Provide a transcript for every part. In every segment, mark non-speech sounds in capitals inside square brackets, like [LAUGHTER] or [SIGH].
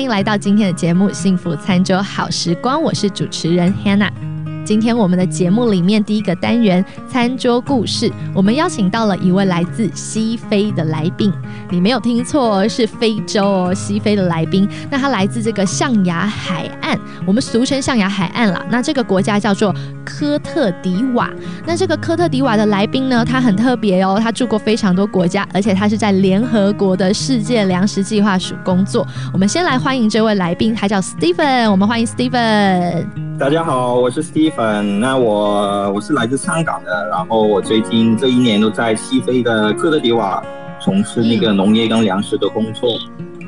欢迎来到今天的节目《幸福餐桌好时光》，我是主持人 Hannah。今天我们的节目里面第一个单元餐桌故事，我们邀请到了一位来自西非的来宾。你没有听错，是非洲哦，西非的来宾。那他来自这个象牙海岸，我们俗称象牙海岸啦。那这个国家叫做科特迪瓦。那这个科特迪瓦的来宾呢，他很特别哦，他住过非常多国家，而且他是在联合国的世界粮食计划署工作。我们先来欢迎这位来宾，他叫 Stephen。我们欢迎 Stephen。大家好，我是 Stephen Stephen。那我我是来自香港的，然后我最近这一年都在西非的科特迪瓦从事那个农业跟粮食的工作。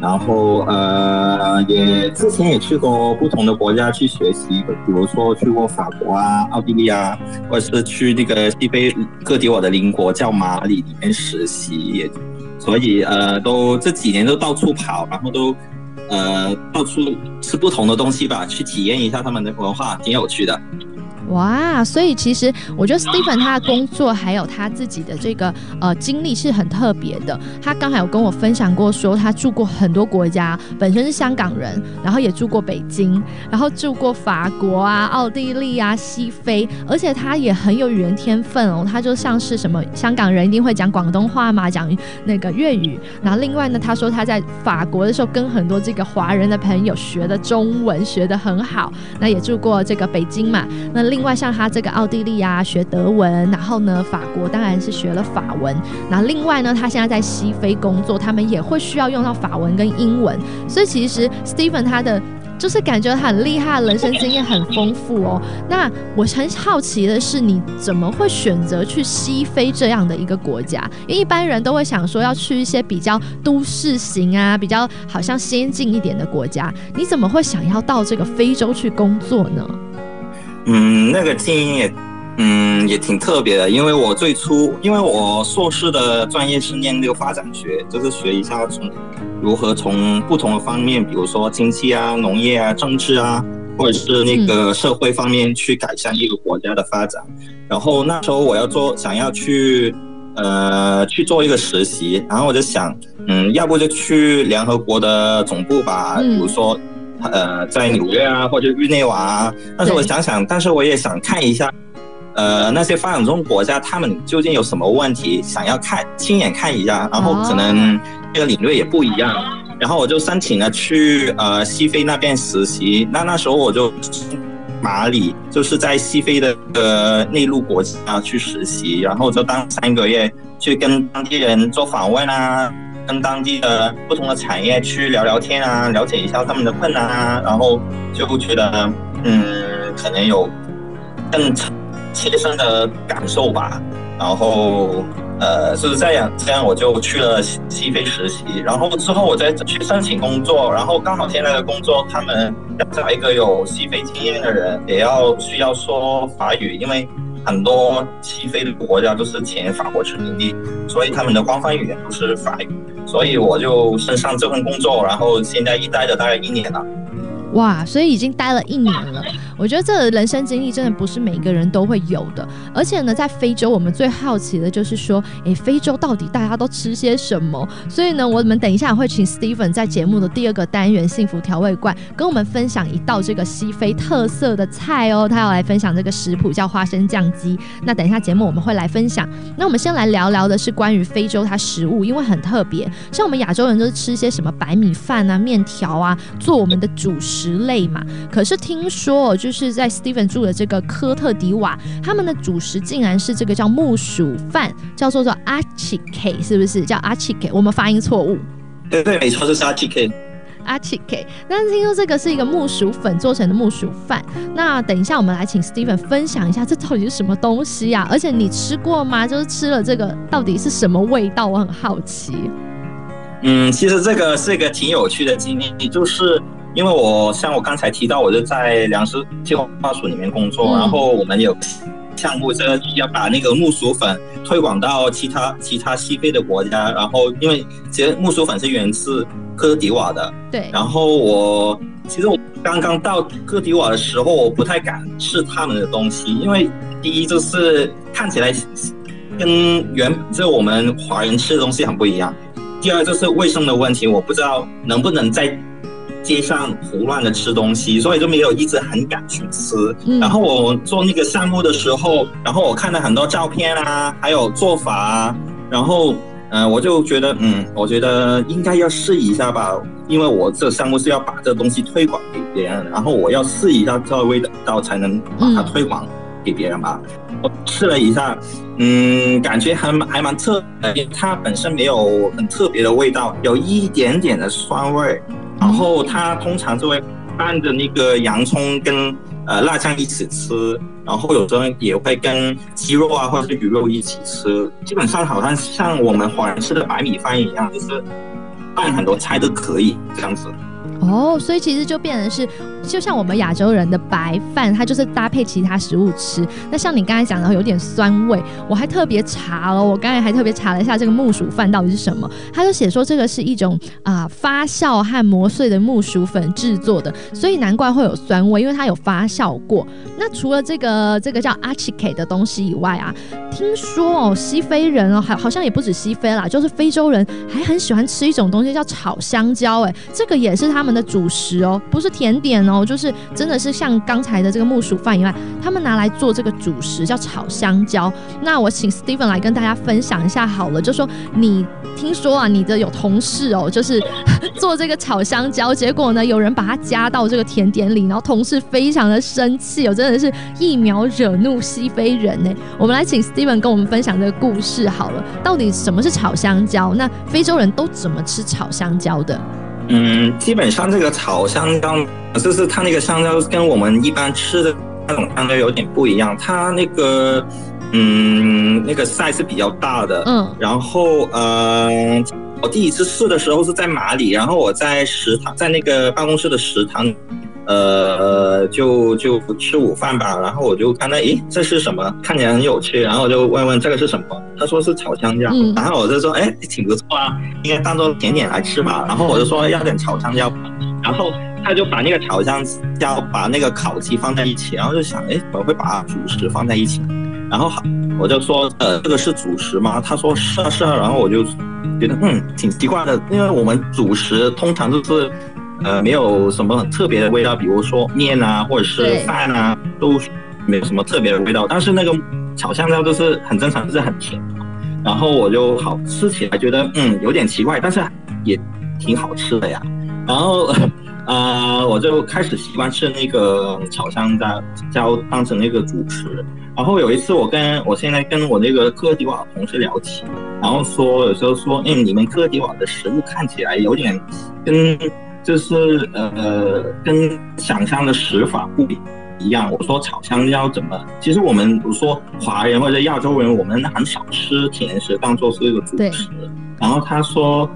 然后呃，也之前也去过不同的国家去学习，比如说去过法国啊、奥地利啊，或者是去那个西非科特迪瓦的邻国叫马里里面实习。也所以呃，都这几年都到处跑，然后都。呃，到处吃不同的东西吧，去体验一下他们的文化，挺有趣的。哇，所以其实我觉得 Stephen 他的工作还有他自己的这个呃经历是很特别的。他刚才有跟我分享过，说他住过很多国家，本身是香港人，然后也住过北京，然后住过法国啊、奥地利啊、西非，而且他也很有语言天分哦。他就像是什么香港人一定会讲广东话嘛，讲那个粤语。然后另外呢，他说他在法国的时候跟很多这个华人的朋友学的中文学的很好。那也住过这个北京嘛，那。另另外，像他这个奥地利啊，学德文，然后呢，法国当然是学了法文。那另外呢，他现在在西非工作，他们也会需要用到法文跟英文。所以其实 Stephen 他的就是感觉很厉害，人生经验很丰富哦。那我很好奇的是，你怎么会选择去西非这样的一个国家？因为一般人都会想说要去一些比较都市型啊，比较好像先进一点的国家。你怎么会想要到这个非洲去工作呢？嗯，那个经验也，嗯，也挺特别的。因为我最初，因为我硕士的专业是念那个发展学，就是学一下从如何从不同的方面，比如说经济啊、农业啊、政治啊，或者是那个社会方面去改善一个国家的发展。然后那时候我要做，想要去，呃，去做一个实习。然后我就想，嗯，要不就去联合国的总部吧，比如说。呃，在纽约啊，或者日内瓦啊，但是我想想，但是我也想看一下，呃，那些发展中国家他们究竟有什么问题，想要看亲眼看一下，然后可能这个领略也不一样，然后我就申请了去呃西非那边实习，那那时候我就马里就是在西非的呃内陆国家去实习，然后就当三个月去跟当地人做访问啊。跟当地的不同的产业去聊聊天啊，了解一下他们的困难啊，然后就觉得，嗯，可能有更切身的感受吧。然后，呃，是这样，这样我就去了西非实习。然后之后我再去申请工作，然后刚好现在的工作他们要找一个有西非经验的人，也要需要说法语，因为很多西非的国家都是前法国殖民地，所以他们的官方语言都是法语。所以我就身上这份工作，然后现在一待了大概一年了。哇，所以已经待了一年了。我觉得这人生经历真的不是每个人都会有的。而且呢，在非洲，我们最好奇的就是说，诶，非洲到底大家都吃些什么？所以呢，我们等一下会请 Steven 在节目的第二个单元“幸福调味罐”跟我们分享一道这个西非特色的菜哦。他要来分享这个食谱，叫花生酱鸡。那等一下节目我们会来分享。那我们先来聊聊的是关于非洲它食物，因为很特别。像我们亚洲人都是吃些什么白米饭啊、面条啊，做我们的主食。食类嘛，可是听说就是在 Steven 住的这个科特迪瓦，他们的主食竟然是这个叫木薯饭，叫做做阿奇 K，是不是叫阿奇 K？我们发音错误。对对，没错，就是阿奇 K。阿奇 K。但是听说这个是一个木薯粉做成的木薯饭。那等一下我们来请 Steven 分享一下，这到底是什么东西呀？而且你吃过吗？就是吃了这个到底是什么味道？我很好奇。嗯，其实这个是一个挺有趣的经历，就是。因为我像我刚才提到，我就在粮食计划署里面工作，然后我们有项目，这要把那个木薯粉推广到其他其他西非的国家。然后，因为其实木薯粉是源自科特迪瓦的，对。然后我其实我刚刚到科特迪瓦的时候，我不太敢吃他们的东西，因为第一就是看起来跟原就我们华人吃的东西很不一样，第二就是卫生的问题，我不知道能不能在。街上胡乱的吃东西，所以就没有一直很敢去吃。嗯然后我做那个项目的时候，然后我看了很多照片啊，还有做法啊，然后呃，我就觉得嗯，我觉得应该要试一下吧，因为我这个项目是要把这个东西推广给别人，然后我要试一下这个味道才能把它嗯推广给别人吧。我试了一下，嗯，感觉还蛮还蛮特别，它本身没有很特别的味道，有一点点的酸味儿，然后它通常就会拌着那个洋葱跟呃辣酱一起吃，然后有时候也会跟鸡肉啊或者是鱼肉一起吃，基本上好像像我们华人吃的白米饭一样，就是拌很多菜都可以这样子。哦，所以其实就变成是，就像我们亚洲人的白饭，它就是搭配其他食物吃。那像你刚才讲的有点酸味，我还特别查了，我刚才还特别查了一下这个木薯饭到底是什么。他就写说这个是一种啊、发酵和磨碎的木薯粉制作的，所以难怪会有酸味，因为它有发酵过。那除了这个这个叫阿奇 K 的东西以外啊，听说哦，西非人哦，还好像也不止西非啦，就是非洲人还很喜欢吃一种东西叫炒香蕉，哎，这个也是他们的主食哦，不是甜点哦，就是真的是像刚才的这个木薯饭以外，他们拿来做这个主食叫炒香蕉。那我请 Steven 来跟大家分享一下好了，就说你听说啊，你的有同事哦，就是 [LAUGHS] 做这个炒香蕉，结果呢，有人把它加到这个甜点里，然后同事非常的生气哦，真的是一秒惹怒西非人呢。我们来请 Steven 跟我们分享这个故事好了，到底什么是炒香蕉？那非洲人都怎么吃炒香蕉的？嗯，基本上这个炒香蕉，就是它那个香蕉跟我们一般吃的那种香蕉有点不一样，它那个嗯那个 size 比较大的，嗯。然后呃，我第一次试的时候是在马里，然后我在食堂，在那个办公室的食堂，呃，就就吃午饭吧，然后我就看到，诶，这是什么？看起来很有趣，然后我就问问这个是什么？他说是炒香蕉，嗯然后我就说，诶，挺不错啊，应该当做甜点来吃吧。然后我就说要点炒香蕉，然后他就把那个炒香蕉把那个烤鸡放在一起，然后就想，诶，怎么会把主食放在一起？然后好，我就说，呃，这个是主食吗？他说是啊是啊，然后我就觉得嗯挺奇怪的，因为我们主食通常都是呃没有什么很特别的味道，比如说面啊或者是饭啊都没有什么特别的味道，但是那个炒香料就是很正常，就是很甜。然后我就好吃起来觉得嗯有点奇怪，但是也挺好吃的呀。然后呃我就开始习惯吃那个炒香蕉蕉当成那个主食。然后有一次我跟我现在跟我那个科迪瓦同事聊起，然后说有时候说嗯你们科迪瓦的食物看起来有点跟就是呃跟想象的食法不一一样。我说炒香蕉怎么？其实我们我说华人或者亚洲人，我们很少吃甜食当做是一个主食。然后他说，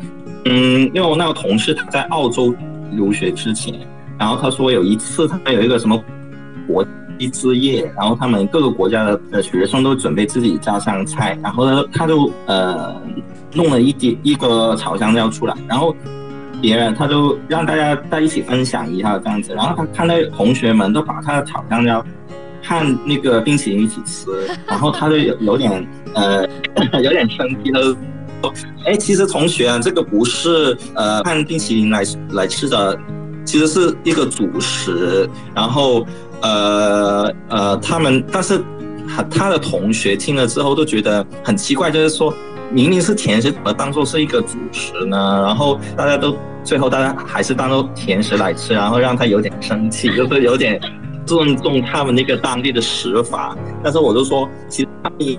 嗯，因为我那个同事他在澳洲留学之前，然后他说有一次他有一个什么国际之夜，然后他们各个国家的的学生都准备自己家乡菜，然后呢他就呃弄了一点一个炒香蕉出来，然后。别人他就让大家在一起分享一下这样子，然后他看到同学们都把他的炒香蕉和那个冰淇淋一起吃，然后他就有有点呃 [LAUGHS] 有点生气，他说：“哎，其实同学，这个不是呃看冰淇淋来来吃的，其实是一个主食。然后呃呃他们，但是他他的同学听了之后都觉得很奇怪，就是说。”明明是甜食，怎么当做是一个主食呢？然后大家都最后大家还是当做甜食来吃，然后让他有点生气，就是有点尊重他们那个当地的食法。但是我就说，其实他们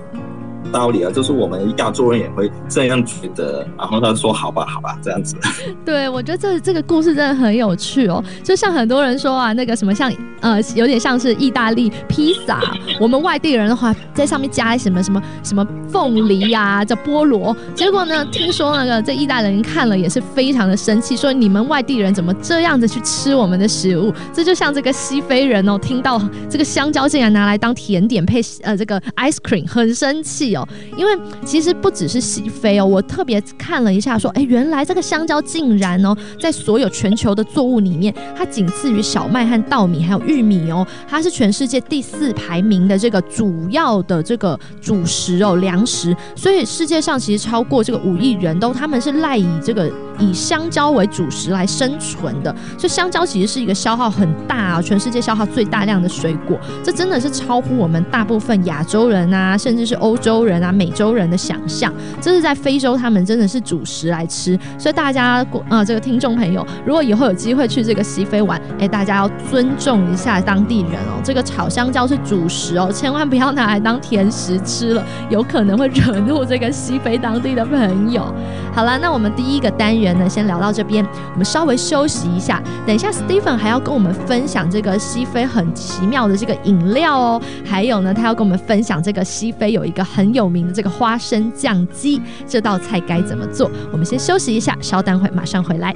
道理啊，就是我们亚洲人也会这样觉得。然后他说：“好吧，好吧，这样子。[LAUGHS] ”对，我觉得这这个故事真的很有趣哦。就像很多人说啊，那个什么像呃，有点像是意大利披萨，我们外地人的话，在上面加什么什么什么凤梨呀、叫菠萝。结果呢，听说那个这意大利人看了也是非常的生气，说你们外地人怎么这样子去吃我们的食物？这就像这个西非人哦，听到这个香蕉竟然拿来当甜点配呃这个 ice cream，很生气。因为其实不只是西非哦，我特别看了一下，说，哎，原来这个香蕉竟然哦，在所有全球的作物里面，它仅次于小麦和稻米还有玉米哦，它是全世界第四排名的这个主要的这个主食哦，粮食。所以世界上其实超过这个五亿人都他们是赖以这个以香蕉为主食来生存的，所以香蕉其实是一个消耗很大啊，全世界消耗最大量的水果，这真的是超乎我们大部分亚洲人啊，甚至是欧洲人啊、美洲人的想象。这是在非洲，他们真的是主食来吃，所以大家啊，这个听众朋友，如果以后有机会去这个西非玩，哎，大家要尊重一下当地人哦，这个炒香蕉是主食哦，千万不要拿来当甜食吃了，有可能会惹怒这个西非当地的朋友。好了，那我们第一个单元呢，先聊到这边，我们稍微休息一下，等一下 Stephen 还要跟我们分享这个西非很奇妙的这个饮料哦，还有呢，他要跟我们分享这个西非有一个很有名的这个花生酱鸡，这道菜该怎么做？我们先休息一下，稍等会马上回来。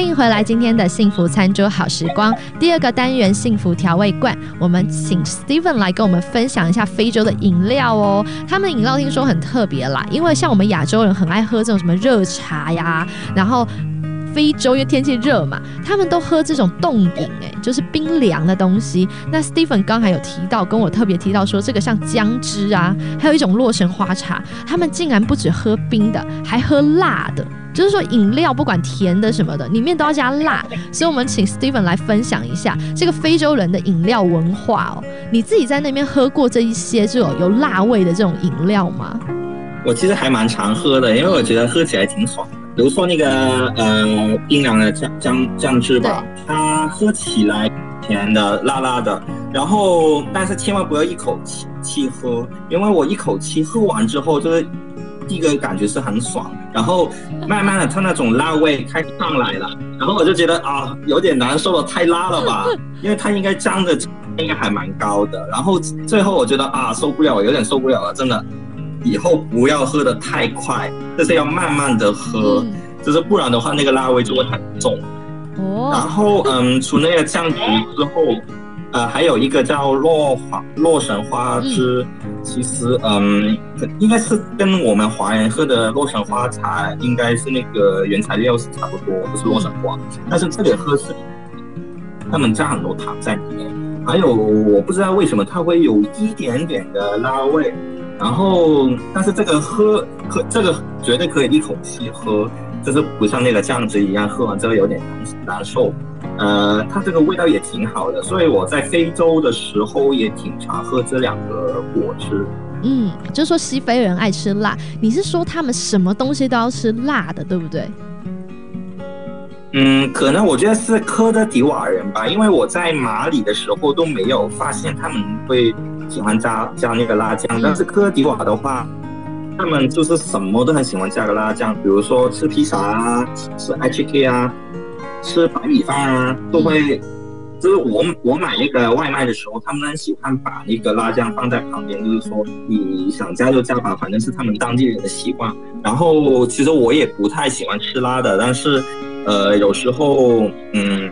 欢迎回来，今天的幸福餐桌好时光第二个单元幸福调味罐，我们请 Steven 来跟我们分享一下非洲的饮料哦。他们饮料听说很特别啦，因为像我们亚洲人很爱喝这种什么热茶呀，然后非洲因为天气热嘛，他们都喝这种冻饮，哎，就是冰凉的东西。那 Steven 刚才有提到，跟我特别提到说，这个像姜汁啊，还有一种洛神花茶，他们竟然不止喝冰的，还喝辣的。就是说，饮料不管甜的什么的，里面都要加辣。所以，我们请 Steven 来分享一下这个非洲人的饮料文化哦。你自己在那边喝过这一些这种有辣味的这种饮料吗？我其实还蛮常喝的，因为我觉得喝起来挺爽的。比如说那个呃冰凉的酱酱酱汁吧，它喝起来甜的、辣辣的。然后，但是千万不要一口气气喝，因为我一口气喝完之后就是。第一个感觉是很爽，然后慢慢的它那种辣味开始上来了，然后我就觉得啊有点难受了，太辣了吧？[LAUGHS] 因为它应该降的应该还蛮高的，然后最后我觉得啊受不了，有点受不了了，真的，以后不要喝的太快，就是要慢慢的喝，就是不然的话那个辣味就会很重。哦。然后嗯，除那个酱汁之后。呃，还有一个叫洛花洛神花汁，其实嗯，应该是跟我们华人喝的洛神花茶应该是那个原材料是差不多，不是洛神花。但是这里喝是他们加很多糖在里面，还有我不知道为什么它会有一点点的辣味，然后但是这个喝喝这个绝对可以一口气喝，就是不像那个酱汁一样，喝完之后有点难难受。呃，它这个味道也挺好的，所以我在非洲的时候也挺常喝这两个果汁。嗯，就说西非人爱吃辣，你是说他们什么东西都要吃辣的，对不对？嗯，可能我觉得是科德迪瓦人吧，因为我在马里的时候都没有发现他们会喜欢加加那个辣酱，但是科德迪瓦的话，他们就是什么都很喜欢加个辣酱，比如说吃披萨啊，吃 H K 啊。吃白米饭啊，都会，就是我我买那个外卖的时候，他们喜欢把那个辣酱放在旁边，就是说你想加就加吧，反正是他们当地人的习惯。然后其实我也不太喜欢吃辣的，但是，呃，有时候嗯，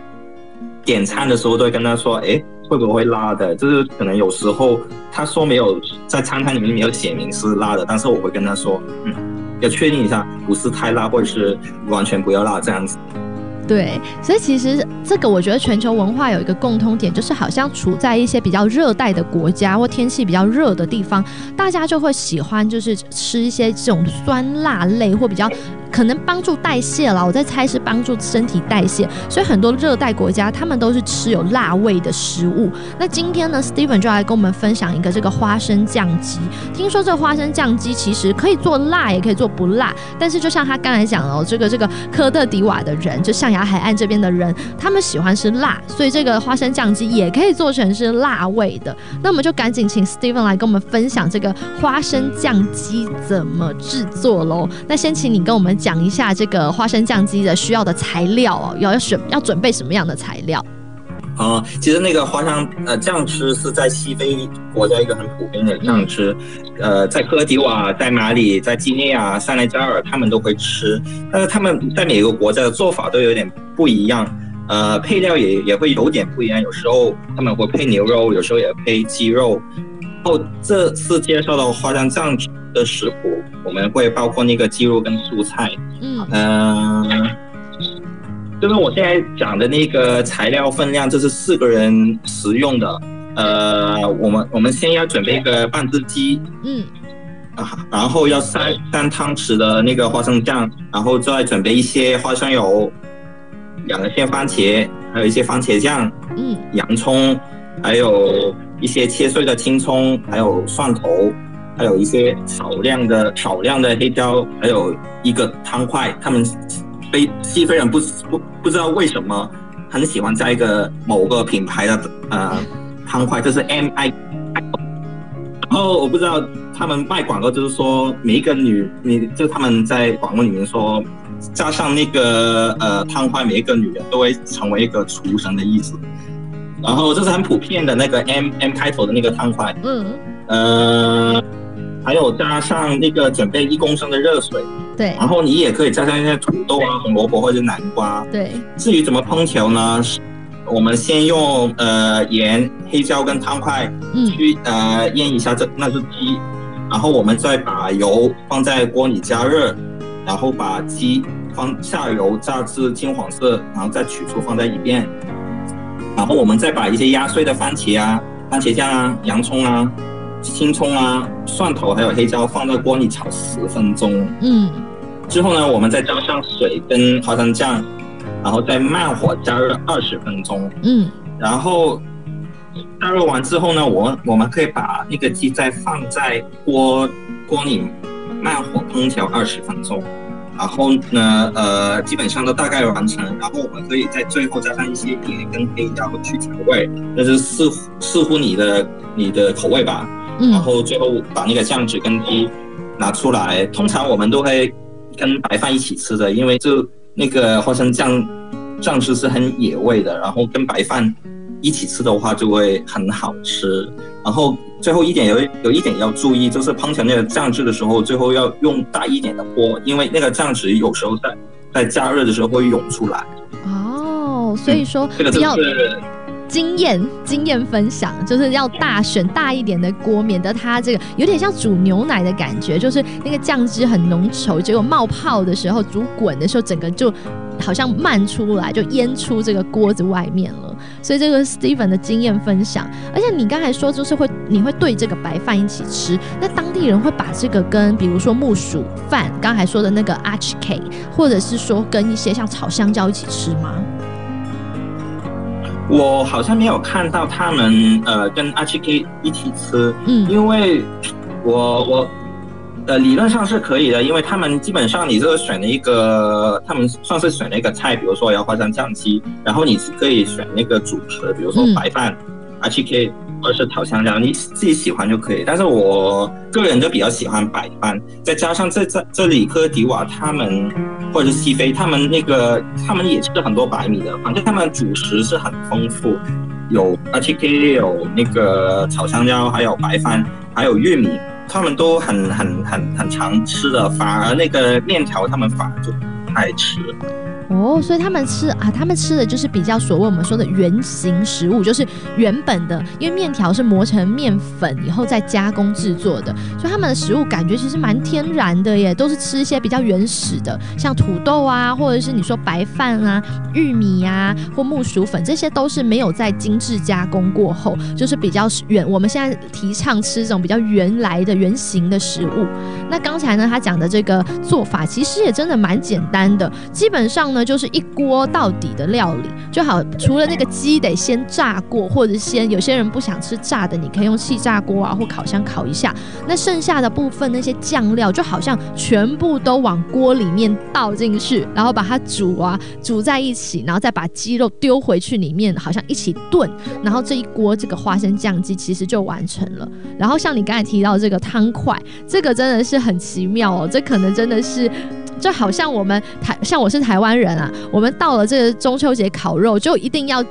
点餐的时候都会跟他说，哎，会不会辣的？就是可能有时候他说没有在餐单里面没有写明是辣的，但是我会跟他说，嗯，要确定一下不是太辣，或者是完全不要辣这样子。对，所以其实这个我觉得全球文化有一个共通点，就是好像处在一些比较热带的国家或天气比较热的地方，大家就会喜欢就是吃一些这种酸辣类或比较。可能帮助代谢了，我在猜是帮助身体代谢，所以很多热带国家他们都是吃有辣味的食物。那今天呢，Steven 就来跟我们分享一个这个花生酱鸡。听说这花生酱鸡其实可以做辣，也可以做不辣。但是就像他刚才讲哦，这个这个科特迪瓦的人，就象牙海岸这边的人，他们喜欢吃辣，所以这个花生酱鸡也可以做成是辣味的。那我们就赶紧请 Steven 来跟我们分享这个花生酱鸡怎么制作喽。那先请你跟我们。讲一下这个花生酱鸡的需要的材料哦，要要选要准备什么样的材料？啊，其实那个花生呃酱汁是在西非国家一个很普遍的酱汁，呃，在科迪瓦、在马里、在基内亚、塞内加尔他们都会吃，但是他们在每个国家的做法都有点不一样，呃，配料也也会有点不一样，有时候他们会配牛肉，有时候也配鸡肉。后这次介绍的花生酱汁。的食谱我们会包括那个鸡肉跟蔬菜，嗯，就是我现在讲的那个材料分量，这是四个人食用的。呃，我们我们先要准备一个半只鸡，嗯，啊，然后要三三汤匙的那个花生酱，然后再准备一些花生油，两个片番茄，还有一些番茄酱，嗯，洋葱，还有一些切碎的青葱，还有蒜头，还有一些少量的少量的黑椒，还有一个汤块。他们非西非人不不不知道为什么很喜欢加一个某个品牌的呃。汤块就是 M I，然后我不知道他们卖广告就是说每一个女，你就他们在广告里面说加上那个呃汤块，每一个女人都会成为一个厨神的意思。然后这是很普遍的那个 M M 开头的那个汤块，嗯，呃，还有加上那个准备一公升的热水，对，然后你也可以加上一些土豆啊、红萝卜或者南瓜，对。至于怎么烹调呢？我们先用呃盐、黑椒跟汤块去呃腌一下这那只鸡，然后我们再把油放在锅里加热，然后把鸡放下油炸至金黄色，然后再取出放在一边，然后我们再把一些压碎的番茄啊、番茄酱啊、洋葱啊、青葱啊、蒜头还有黑椒放在锅里炒十分钟，嗯，之后呢，我们再加上水跟花生酱。然后再慢火加热二十分钟，嗯，然后加热完之后呢，我我们可以把那个鸡再放在锅锅里慢火烹调二十分钟，然后呢，呃，基本上都大概完成。然后我们可以在最后加上一些盐跟黑椒去调味，那就视乎视乎你的你的口味吧。嗯，然后最后把那个酱汁跟鸡拿出来，通常我们都会跟白饭一起吃的，因为就。那个花生酱酱汁是很野味的，然后跟白饭一起吃的话就会很好吃。然后最后一点有有一点要注意，就是烹调那个酱汁的时候，最后要用大一点的锅，因为那个酱汁有时候在在加热的时候会涌出来。哦，所以说这个是经验经验分享，就是要大选大一点的锅，免得它这个有点像煮牛奶的感觉，就是那个酱汁很浓稠，结果冒泡的时候，煮滚的时候，整个就好像漫出来，就淹出这个锅子外面了。所以这个 Steven 的经验分享，而且你刚才说就是会你会对这个白饭一起吃，那当地人会把这个跟比如说木薯饭，刚才说的那个 Arch Cake，或者是说跟一些像炒香蕉一起吃吗？我好像没有看到他们呃跟阿奇 K 一起吃，嗯，因为我我呃理论上是可以的，因为他们基本上你这个选了一个，他们算是选了一个菜，比如说要花生酱鸡，然后你是可以选那个主食，比如说白饭，阿奇 K。或者是炒香蕉，你自己喜欢就可以。但是我个人就比较喜欢白饭，再加上这这这里科迪瓦他们或者是西非他们那个他们也吃很多白米的，反正他们主食是很丰富，有 H K 有那个炒香蕉，还有白饭，还有玉米，他们都很很很很常吃的。反而那个面条他们反而就不爱吃。哦，所以他们吃啊，他们吃的就是比较所谓我们说的原型食物，就是原本的，因为面条是磨成面粉以后再加工制作的，所以他们的食物感觉其实蛮天然的耶，都是吃一些比较原始的，像土豆啊，或者是你说白饭啊、玉米呀或木薯粉，这些都是没有在精致加工过后，就是比较原。我们现在提倡吃这种比较原来的原型的食物。那刚才呢，他讲的这个做法其实也真的蛮简单的，基本上呢。就是一锅到底的料理就好，除了那个鸡得先炸过，或者先有些人不想吃炸的，你可以用气炸锅啊或烤箱烤一下。那剩下的部分那些酱料就好像全部都往锅里面倒进去，然后把它煮啊煮在一起，然后再把鸡肉丢回去里面，好像一起炖，然后这一锅这个花生酱鸡其实就完成了。然后像你刚才提到这个汤块，这个真的是很奇妙哦，这可能真的是。就好像我们台，像我是台湾人啊，我们到了这个中秋节烤肉，就一定要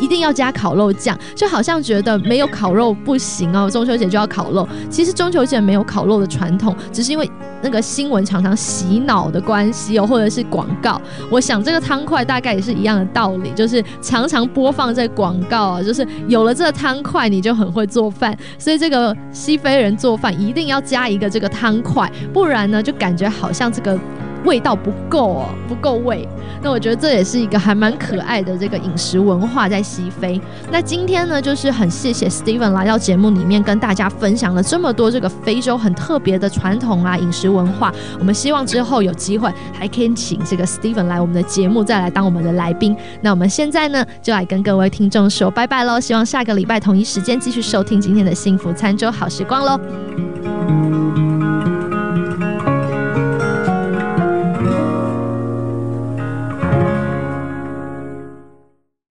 一定要加烤肉酱，就好像觉得没有烤肉不行哦，中秋节就要烤肉。其实中秋节没有烤肉的传统，只是因为那个新闻常常洗脑的关系哦，或者是广告。我想这个汤块大概也是一样的道理，就是常常播放在广告啊，就是有了这个汤块你就很会做饭，所以这个西非人做饭一定要加一个这个汤块，不然呢就感觉好像这个。味道不够哦，不够味。那我觉得这也是一个还蛮可爱的这个饮食文化在西非。那今天呢，就是很谢谢 Steven 来到节目里面跟大家分享了这么多这个非洲很特别的传统啊饮食文化。我们希望之后有机会还可以请这个 Steven 来我们的节目，再来当我们的来宾。那我们现在呢，就来跟各位听众说拜拜喽！希望下个礼拜同一时间继续收听今天的幸福餐桌好时光喽。